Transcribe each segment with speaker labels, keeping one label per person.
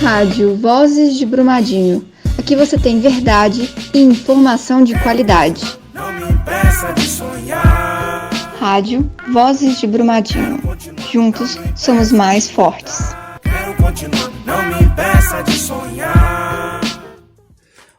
Speaker 1: Rádio Vozes de Brumadinho. Aqui você tem verdade e informação de qualidade.
Speaker 2: Não me impeça de sonhar.
Speaker 1: Rádio Vozes de Brumadinho. Juntos somos mais fortes.
Speaker 2: Quero continuar. Não me impeça de sonhar.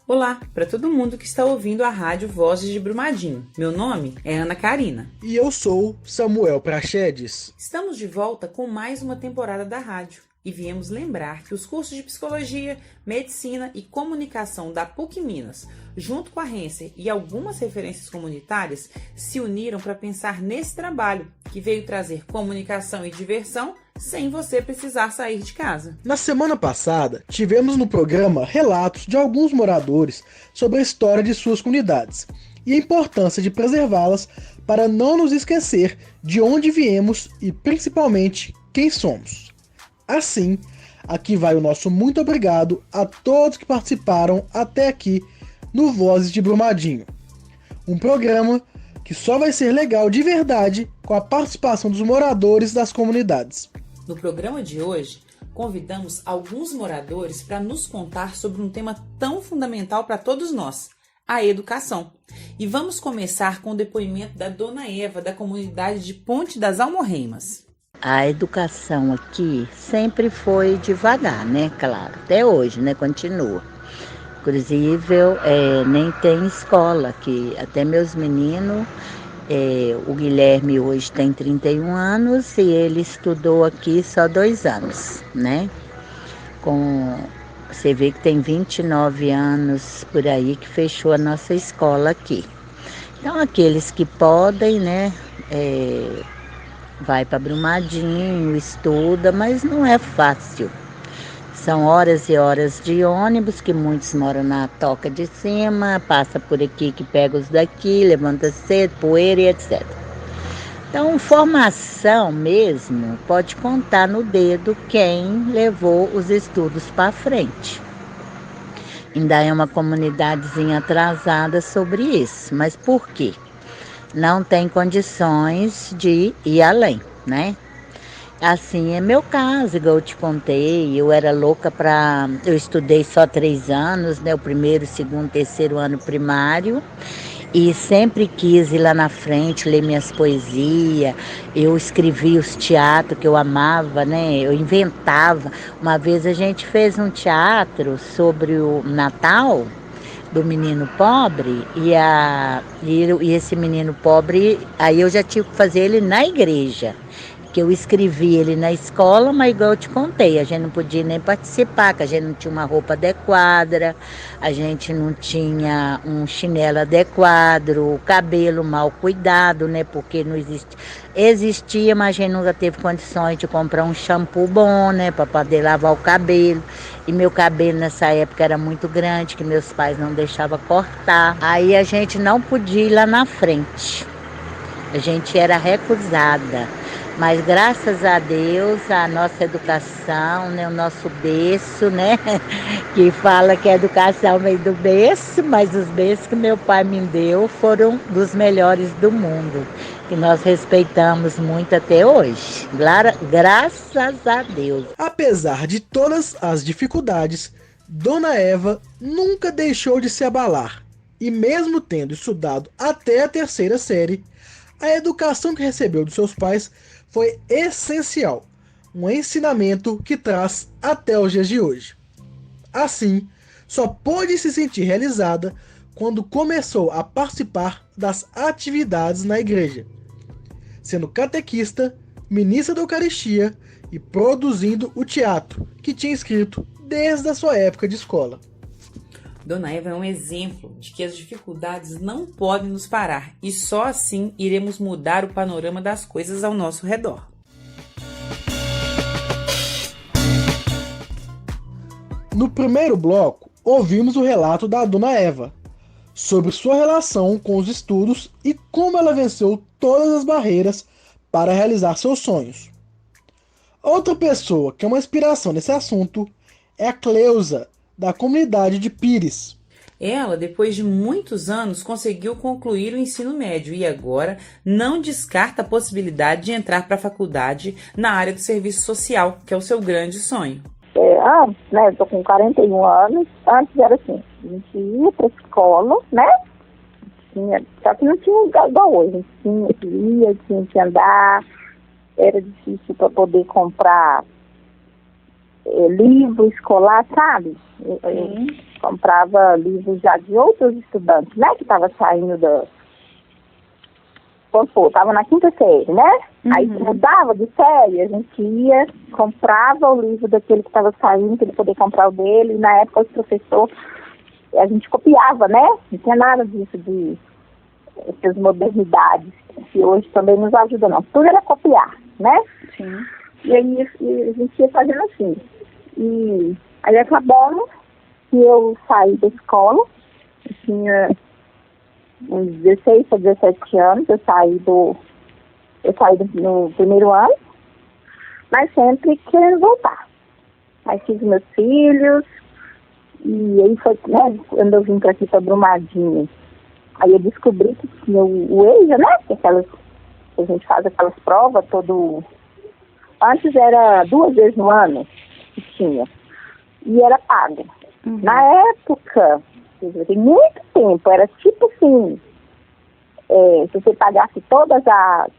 Speaker 3: Olá para todo mundo que está ouvindo a Rádio Vozes de Brumadinho. Meu nome é Ana Karina.
Speaker 4: E eu sou Samuel Prachedes.
Speaker 3: Estamos de volta com mais uma temporada da rádio e viemos lembrar que os cursos de Psicologia, Medicina e Comunicação da PUC Minas, junto com a Renser e algumas referências comunitárias, se uniram para pensar nesse trabalho que veio trazer comunicação e diversão sem você precisar sair de casa.
Speaker 4: Na semana passada, tivemos no programa relatos de alguns moradores sobre a história de suas comunidades e a importância de preservá-las para não nos esquecer de onde viemos e principalmente quem somos. Assim, aqui vai o nosso muito obrigado a todos que participaram até aqui no Vozes de Brumadinho. Um programa que só vai ser legal de verdade com a participação dos moradores das comunidades.
Speaker 3: No programa de hoje, convidamos alguns moradores para nos contar sobre um tema tão fundamental para todos nós, a educação. E vamos começar com o depoimento da dona Eva, da comunidade de Ponte das Almorreimas.
Speaker 5: A educação aqui sempre foi devagar, né? Claro, até hoje, né? Continua. Inclusive, é, nem tem escola aqui. Até meus meninos, é, o Guilherme hoje tem 31 anos e ele estudou aqui só dois anos, né? Com, você vê que tem 29 anos por aí que fechou a nossa escola aqui. Então, aqueles que podem, né? É, vai para Brumadinho, estuda, mas não é fácil. São horas e horas de ônibus, que muitos moram na toca de cima, passa por aqui que pega os daqui, levanta cedo, poeira e etc. Então, formação mesmo pode contar no dedo quem levou os estudos para frente. Ainda é uma comunidadezinha atrasada sobre isso, mas por quê? Não tem condições de ir além, né? Assim é meu caso, igual eu te contei, eu era louca para. Eu estudei só três anos, né? O primeiro, segundo, terceiro ano primário. E sempre quis ir lá na frente, ler minhas poesias. Eu escrevi os teatros que eu amava, né? Eu inventava. Uma vez a gente fez um teatro sobre o Natal do menino pobre e, a, e, e esse menino pobre, aí eu já tive que fazer ele na igreja que eu escrevi ele na escola, mas igual eu te contei, a gente não podia nem participar, que a gente não tinha uma roupa adequada, a gente não tinha um chinelo adequado, o cabelo mal cuidado, né? Porque não existe. Existia, mas a gente nunca teve condições de comprar um shampoo bom, né? Para poder lavar o cabelo. E meu cabelo nessa época era muito grande, que meus pais não deixavam cortar. Aí a gente não podia ir lá na frente. A gente era recusada. Mas graças a Deus, a nossa educação, né, o nosso berço, né? Que fala que a educação vem do berço, mas os berços que meu pai me deu foram dos melhores do mundo. Que nós respeitamos muito até hoje. graças a Deus.
Speaker 4: Apesar de todas as dificuldades, Dona Eva nunca deixou de se abalar. E mesmo tendo estudado até a terceira série, a educação que recebeu dos seus pais foi essencial, um ensinamento que traz até os dias de hoje. Assim, só pôde se sentir realizada quando começou a participar das atividades na igreja, sendo catequista, ministra da Eucaristia e produzindo o teatro que tinha escrito desde a sua época de escola.
Speaker 3: Dona Eva é um exemplo de que as dificuldades não podem nos parar e só assim iremos mudar o panorama das coisas ao nosso redor.
Speaker 4: No primeiro bloco, ouvimos o relato da Dona Eva sobre sua relação com os estudos e como ela venceu todas as barreiras para realizar seus sonhos. Outra pessoa que é uma inspiração nesse assunto é a Cleusa, da comunidade de Pires.
Speaker 3: Ela, depois de muitos anos, conseguiu concluir o ensino médio e agora não descarta a possibilidade de entrar para a faculdade na área do serviço social, que é o seu grande sonho.
Speaker 6: É, antes, né, eu tô com 41 anos, antes era assim, a gente ia pra escola, né? Tinha, só que não tinha igual igual hoje, a gente tinha que ir, tinha que andar, era difícil para poder comprar livro escolar, sabe? Eu- eu comprava livros já de outros estudantes, né? Que estavam saindo da. Supor, estava na quinta série, né? Aí mudava de série, a gente ia, comprava o livro daquele que estava saindo, para ele poder comprar o dele, e na época o professor, a gente copiava, né? Não tinha nada disso de essas modernidades, que hoje também nos ajuda não. Tudo era copiar, né?
Speaker 1: Sim.
Speaker 6: E aí e a gente ia fazendo assim. E aí acabou que eu saí da escola, eu tinha uns 16 para 17 anos, eu saí do. Eu saí do, no primeiro ano, mas sempre querendo voltar. Aí fiz meus filhos, e aí foi, né, quando eu vim para aqui para Brumadinho, aí eu descobri que tinha o, o EJA, né? Que aquelas, que a gente faz aquelas provas todo. Antes era duas vezes no ano que tinha. E era pago. Na época, tem muito tempo, era tipo assim, é, se você pagasse todas as,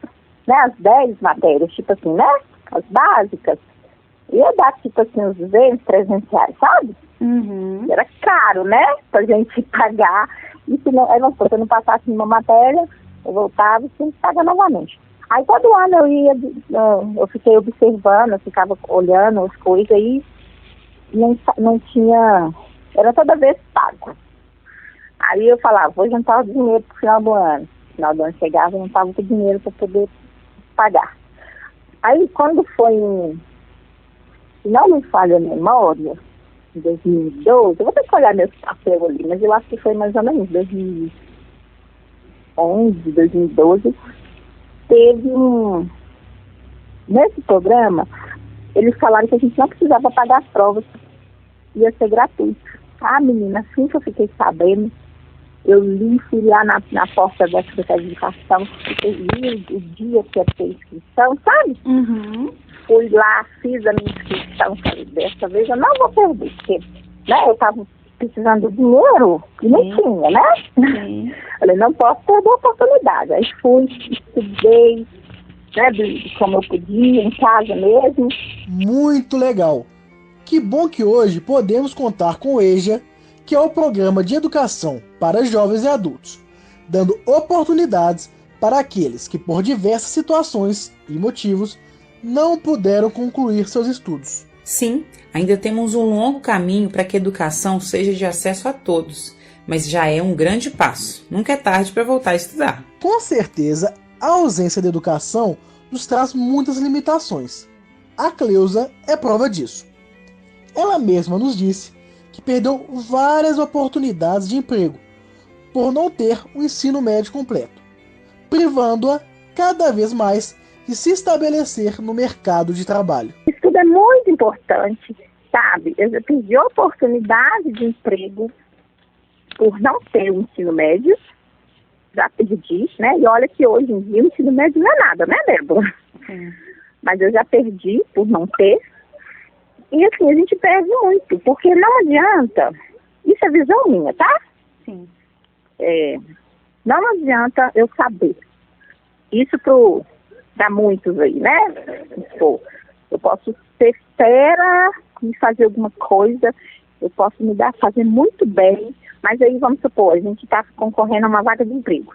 Speaker 6: né, as 10 matérias, tipo assim, né? As básicas, ia dar tipo assim uns 200, 300 reais, sabe?
Speaker 1: Uhum.
Speaker 6: Era caro, né? Pra gente pagar. E se não, aí, não, se eu não passasse nenhuma matéria, eu voltava e tinha que pagar novamente. Aí todo ano eu ia, eh, eu fiquei observando, eu ficava olhando as coisas e não, não tinha. Era toda vez pago. Aí eu falava, vou juntar o dinheiro pro final do ano. No final do ano chegava e não estava com dinheiro para poder pagar. Aí quando foi em. Se não me falha a memória, em 2012, eu vou ter que olhar meus papéis ali, mas eu acho que foi mais ou menos 2011, 2012, teve um. Nesse programa, eles falaram que a gente não precisava pagar as provas, ia ser gratuito. Ah, menina, assim que eu fiquei sabendo, eu li, fui lá na, na porta da Secretaria de Educação, fiquei, li o, o dia que ia ter inscrição, sabe?
Speaker 1: Uhum.
Speaker 6: fui lá, fiz a minha inscrição, falei, dessa vez eu não vou perder, porque né, eu estava precisando de dinheiro e não tinha, né?
Speaker 1: Sim.
Speaker 6: Falei, não posso perder a oportunidade. Aí fui, estudei, né, de, de como eu podia, em casa mesmo.
Speaker 4: Muito legal. Que bom que hoje podemos contar com o EJA, que é o programa de educação para jovens e adultos, dando oportunidades para aqueles que, por diversas situações e motivos, não puderam concluir seus estudos.
Speaker 3: Sim, ainda temos um longo caminho para que a educação seja de acesso a todos, mas já é um grande passo. Nunca é tarde para voltar a estudar.
Speaker 4: Com certeza, a ausência de educação nos traz muitas limitações. A Cleusa é prova disso. Ela mesma nos disse que perdeu várias oportunidades de emprego por não ter o ensino médio completo, privando-a cada vez mais de se estabelecer no mercado de trabalho.
Speaker 6: É muito importante, sabe? Eu já perdi a oportunidade de emprego por não ter o ensino médio, já perdi, né? E olha que hoje em dia o ensino médio não é nada, né, Débora? Mas eu já perdi por não ter. E assim, a gente perde muito, porque não adianta, isso é visão minha, tá?
Speaker 1: Sim.
Speaker 6: É, não adianta eu saber. Isso pro, para muitos aí, né? Pô, eu posso ser fera e fazer alguma coisa, eu posso me dar, fazer muito bem, mas aí vamos supor, a gente está concorrendo a uma vaga de emprego.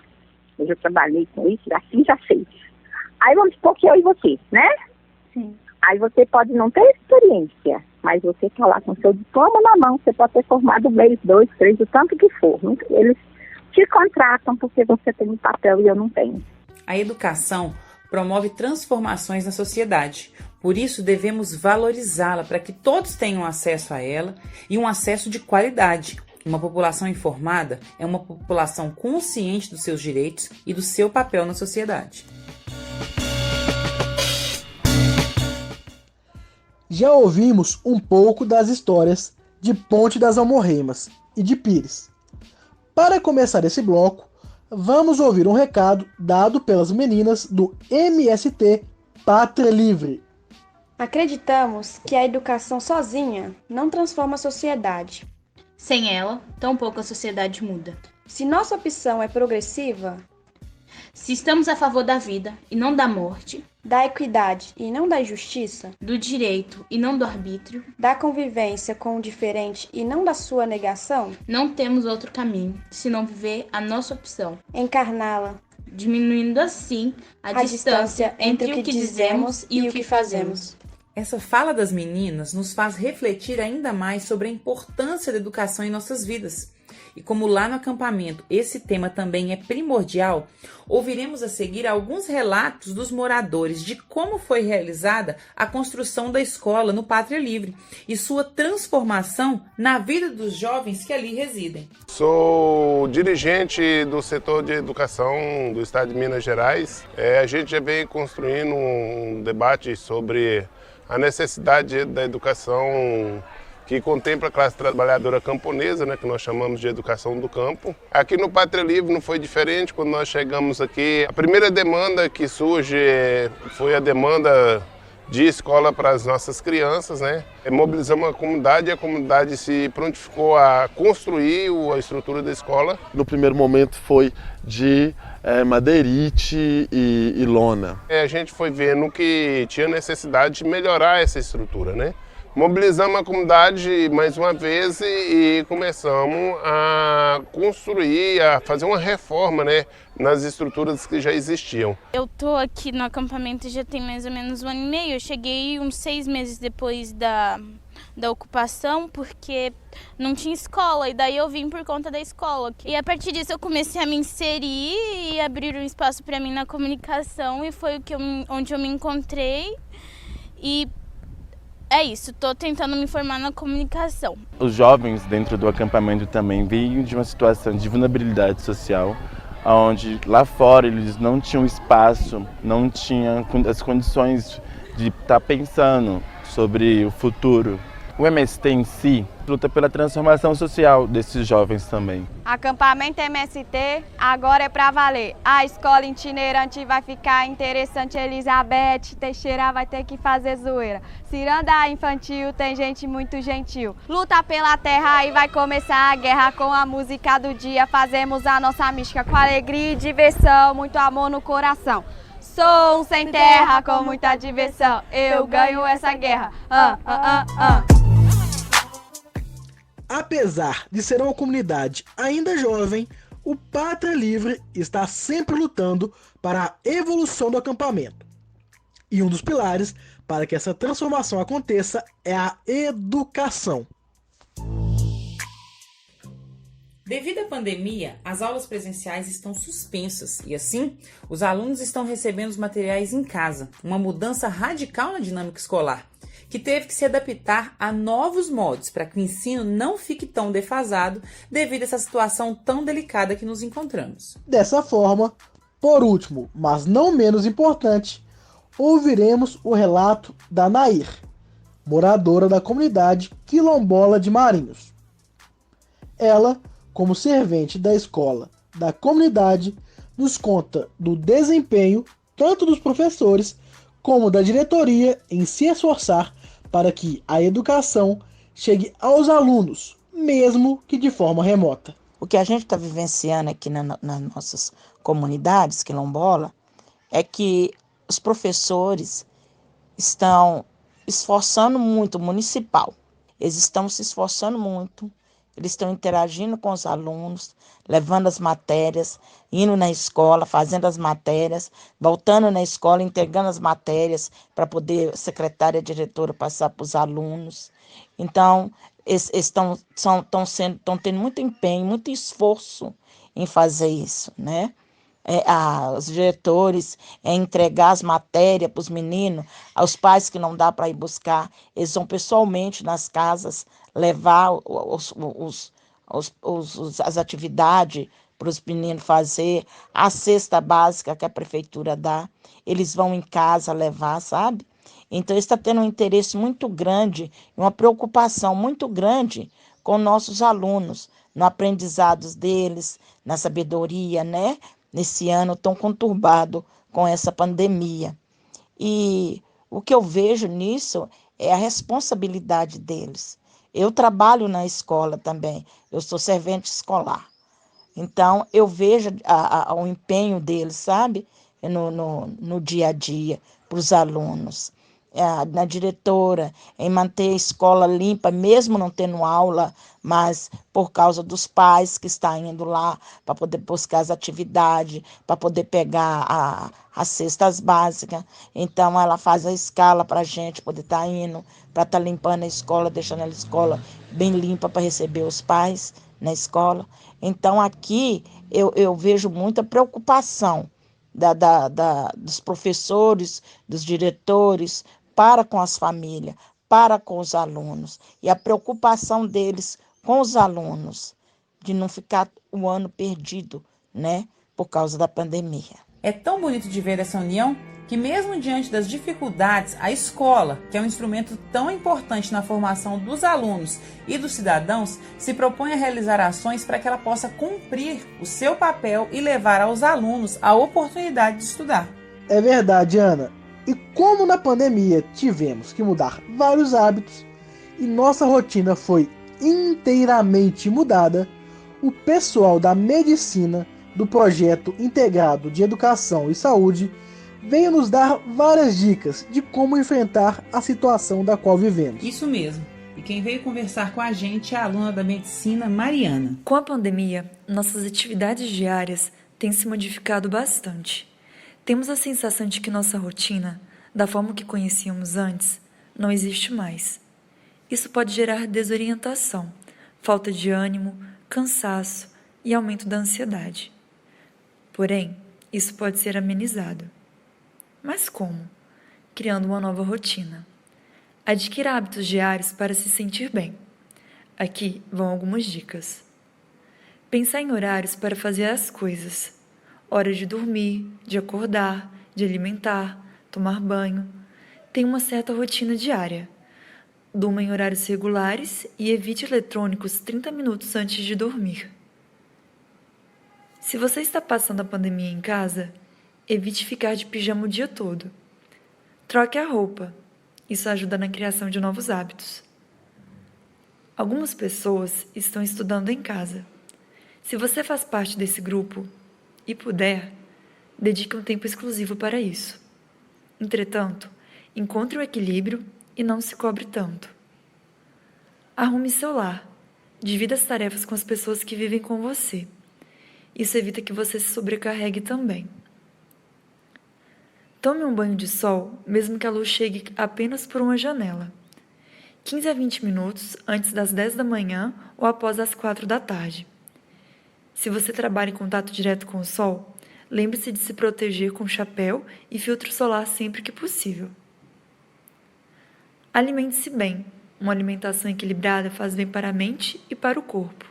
Speaker 6: Eu já trabalhei com isso, assim já sei. Aí vamos supor que eu e você, né?
Speaker 1: Sim.
Speaker 6: Aí você pode não ter experiência, mas você está lá com seu diploma na mão, você pode ter formado um mês, dois, três, o tanto que for. Eles te contratam porque você tem um papel e eu não tenho.
Speaker 3: A educação promove transformações na sociedade. Por isso, devemos valorizá-la para que todos tenham acesso a ela e um acesso de qualidade. Uma população informada é uma população consciente dos seus direitos e do seu papel na sociedade.
Speaker 4: Já ouvimos um pouco das histórias de Ponte das Almorreimas e de Pires. Para começar esse bloco, vamos ouvir um recado dado pelas meninas do MST Pátria Livre.
Speaker 7: Acreditamos que a educação sozinha não transforma a sociedade.
Speaker 8: Sem ela, tampouco a sociedade muda.
Speaker 7: Se nossa opção é progressiva,
Speaker 8: Se estamos a favor da vida e não da morte,
Speaker 7: da equidade e não da injustiça,
Speaker 8: do direito e não do arbítrio,
Speaker 7: da convivência com o diferente e não da sua negação,
Speaker 8: não temos outro caminho senão viver a nossa opção,
Speaker 7: encarná-la,
Speaker 8: diminuindo assim a,
Speaker 7: a distância entre o que dizemos e o que fazemos.
Speaker 3: Essa fala das meninas nos faz refletir ainda mais sobre a importância da educação em nossas vidas. E como lá no acampamento esse tema também é primordial, ouviremos a seguir alguns relatos dos moradores de como foi realizada a construção da escola no Pátria Livre e sua transformação na vida dos jovens que ali residem.
Speaker 9: Sou dirigente do setor de educação do Estado de Minas Gerais. É, a gente já vem construindo um debate sobre a necessidade da educação que contempla a classe trabalhadora camponesa, né, que nós chamamos de educação do campo. Aqui no Pátria Livre não foi diferente quando nós chegamos aqui. A primeira demanda que surge foi a demanda de escola para as nossas crianças, né? Mobilizamos a comunidade e a comunidade se prontificou a construir a estrutura da escola.
Speaker 10: No primeiro momento foi de é, madeirite e, e lona.
Speaker 9: É, a gente foi vendo que tinha necessidade de melhorar essa estrutura, né? Mobilizamos a comunidade mais uma vez e, e começamos a construir, a fazer uma reforma né, nas estruturas que já existiam.
Speaker 11: Eu tô aqui no acampamento já tem mais ou menos um ano e meio. Eu cheguei uns seis meses depois da, da ocupação, porque não tinha escola, e daí eu vim por conta da escola. E a partir disso eu comecei a me inserir e abrir um espaço para mim na comunicação, e foi o que eu, onde eu me encontrei. E é isso, estou tentando me formar na comunicação.
Speaker 10: Os jovens dentro do acampamento também veio de uma situação de vulnerabilidade social, onde lá fora eles não tinham espaço, não tinham as condições de estar tá pensando sobre o futuro. O MST em si luta pela transformação social desses jovens também.
Speaker 12: Acampamento MST agora é para valer. A escola itinerante vai ficar interessante. Elizabeth Teixeira vai ter que fazer zoeira. Ciranda infantil tem gente muito gentil. Luta pela terra e vai começar a guerra com a música do dia. Fazemos a nossa mística com alegria e diversão, muito amor no coração. Sou um sem terra com muita diversão. Eu ganho essa guerra. Ah, ah, ah, ah.
Speaker 4: Apesar de ser uma comunidade ainda jovem, o Pátria Livre está sempre lutando para a evolução do acampamento. E um dos pilares para que essa transformação aconteça é a educação.
Speaker 3: Devido à pandemia, as aulas presenciais estão suspensas e, assim, os alunos estão recebendo os materiais em casa, uma mudança radical na dinâmica escolar que teve que se adaptar a novos modos para que o ensino não fique tão defasado devido a essa situação tão delicada que nos encontramos.
Speaker 4: Dessa forma, por último, mas não menos importante, ouviremos o relato da Nair, moradora da comunidade quilombola de Marinhos. Ela, como servente da escola da comunidade, nos conta do desempenho tanto dos professores como da diretoria em se esforçar para que a educação chegue aos alunos, mesmo que de forma remota.
Speaker 5: O que a gente está vivenciando aqui na, nas nossas comunidades quilombola é que os professores estão esforçando muito, municipal, eles estão se esforçando muito, eles estão interagindo com os alunos, levando as matérias, indo na escola, fazendo as matérias, voltando na escola, entregando as matérias para poder a secretária, a diretora passar para os alunos. Então, estão, são, estão, sendo, estão tendo muito empenho, muito esforço em fazer isso, né? É, os diretores é, entregar as matérias para os meninos, aos pais que não dá para ir buscar, eles vão pessoalmente nas casas levar os, os, os, as atividades para os meninos fazer, a cesta básica que a prefeitura dá, eles vão em casa levar, sabe? Então, está tendo um interesse muito grande, uma preocupação muito grande com nossos alunos, no aprendizado deles, na sabedoria, né? Nesse ano tão conturbado com essa pandemia. E O que eu vejo nisso é a responsabilidade deles. Eu trabalho na escola também, eu sou servente escolar. Então, eu vejo a, a, o empenho deles, sabe? No, no, no dia a dia, para os alunos. É, na diretora, em manter a escola limpa, mesmo não tendo aula, mas por causa dos pais que estão indo lá para poder buscar as atividades, para poder pegar a, as cestas básicas. Então, ela faz a escala para a gente poder estar tá indo, para estar tá limpando a escola, deixando a escola bem limpa para receber os pais na escola. Então, aqui eu, eu vejo muita preocupação da, da, da, dos professores, dos diretores, para com as famílias, para com os alunos e a preocupação deles com os alunos de não ficar o ano perdido, né, por causa da pandemia.
Speaker 3: É tão bonito de ver essa união que mesmo diante das dificuldades, a escola, que é um instrumento tão importante na formação dos alunos e dos cidadãos, se propõe a realizar ações para que ela possa cumprir o seu papel e levar aos alunos a oportunidade de estudar.
Speaker 4: É verdade, Ana. E como na pandemia tivemos que mudar vários hábitos e nossa rotina foi inteiramente mudada, o pessoal da medicina do projeto integrado de educação e saúde veio nos dar várias dicas de como enfrentar a situação da qual vivemos.
Speaker 3: Isso mesmo. E quem veio conversar com a gente é a aluna da medicina Mariana.
Speaker 13: Com a pandemia, nossas atividades diárias têm se modificado bastante. Temos a sensação de que nossa rotina, da forma que conhecíamos antes, não existe mais. Isso pode gerar desorientação, falta de ânimo, cansaço e aumento da ansiedade. Porém, isso pode ser amenizado. Mas como? Criando uma nova rotina. Adquira hábitos diários para se sentir bem. Aqui vão algumas dicas. Pensar em horários para fazer as coisas hora de dormir, de acordar, de alimentar, tomar banho. Tem uma certa rotina diária. Durma em horários regulares e evite eletrônicos 30 minutos antes de dormir. Se você está passando a pandemia em casa, evite ficar de pijama o dia todo. Troque a roupa. Isso ajuda na criação de novos hábitos. Algumas pessoas estão estudando em casa. Se você faz parte desse grupo, e puder, dedique um tempo exclusivo para isso. Entretanto, encontre o equilíbrio e não se cobre tanto. Arrume seu lar. Divida as tarefas com as pessoas que vivem com você. Isso evita que você se sobrecarregue também. Tome um banho de sol, mesmo que a luz chegue apenas por uma janela. 15 a 20 minutos antes das 10 da manhã ou após as 4 da tarde. Se você trabalha em contato direto com o sol, lembre-se de se proteger com chapéu e filtro solar sempre que possível. Alimente-se bem. Uma alimentação equilibrada faz bem para a mente e para o corpo.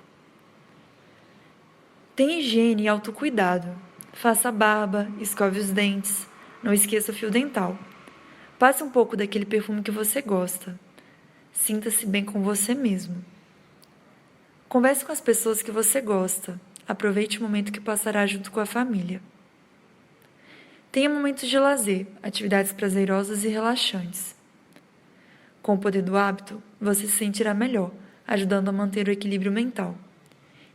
Speaker 13: Tenha higiene e autocuidado. Faça a barba, escove os dentes. Não esqueça o fio dental. Passe um pouco daquele perfume que você gosta. Sinta-se bem com você mesmo. Converse com as pessoas que você gosta. Aproveite o momento que passará junto com a família. Tenha momentos de lazer, atividades prazerosas e relaxantes. Com o poder do hábito, você se sentirá melhor, ajudando a manter o equilíbrio mental.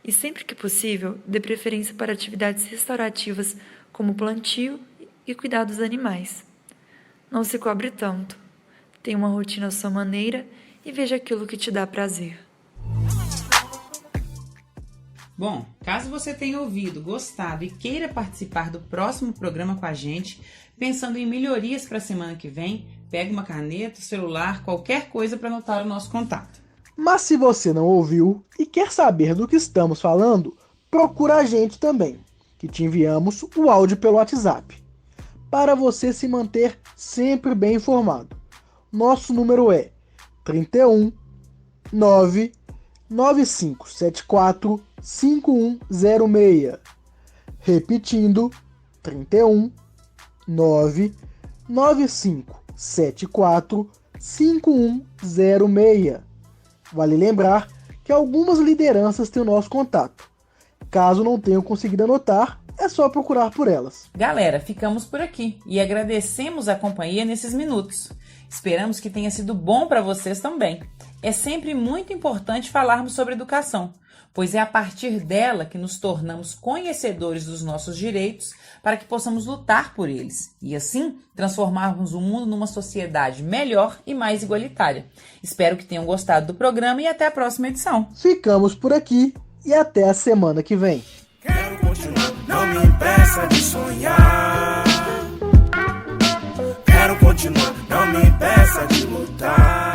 Speaker 13: E sempre que possível, dê preferência para atividades restaurativas como plantio e cuidar dos animais. Não se cobre tanto. Tenha uma rotina à sua maneira e veja aquilo que te dá prazer.
Speaker 3: Bom, caso você tenha ouvido, gostado e queira participar do próximo programa com a gente, pensando em melhorias para a semana que vem, pegue uma caneta, celular, qualquer coisa para anotar o nosso contato.
Speaker 4: Mas se você não ouviu e quer saber do que estamos falando, procura a gente também, que te enviamos o áudio pelo WhatsApp, para você se manter sempre bem informado. Nosso número é 31 9 9574 5106. Repetindo, 31 9 9574 5106. Vale lembrar que algumas lideranças têm o nosso contato. Caso não tenham conseguido anotar, é só procurar por elas.
Speaker 3: Galera, ficamos por aqui e agradecemos a companhia nesses minutos. Esperamos que tenha sido bom para vocês também. É sempre muito importante falarmos sobre educação, pois é a partir dela que nos tornamos conhecedores dos nossos direitos para que possamos lutar por eles e assim transformarmos o mundo numa sociedade melhor e mais igualitária. Espero que tenham gostado do programa e até a próxima edição.
Speaker 4: Ficamos por aqui e até a semana que vem.
Speaker 2: Quero continuar, não me impeça de sonhar. Quero continuar, não me impeça de lutar.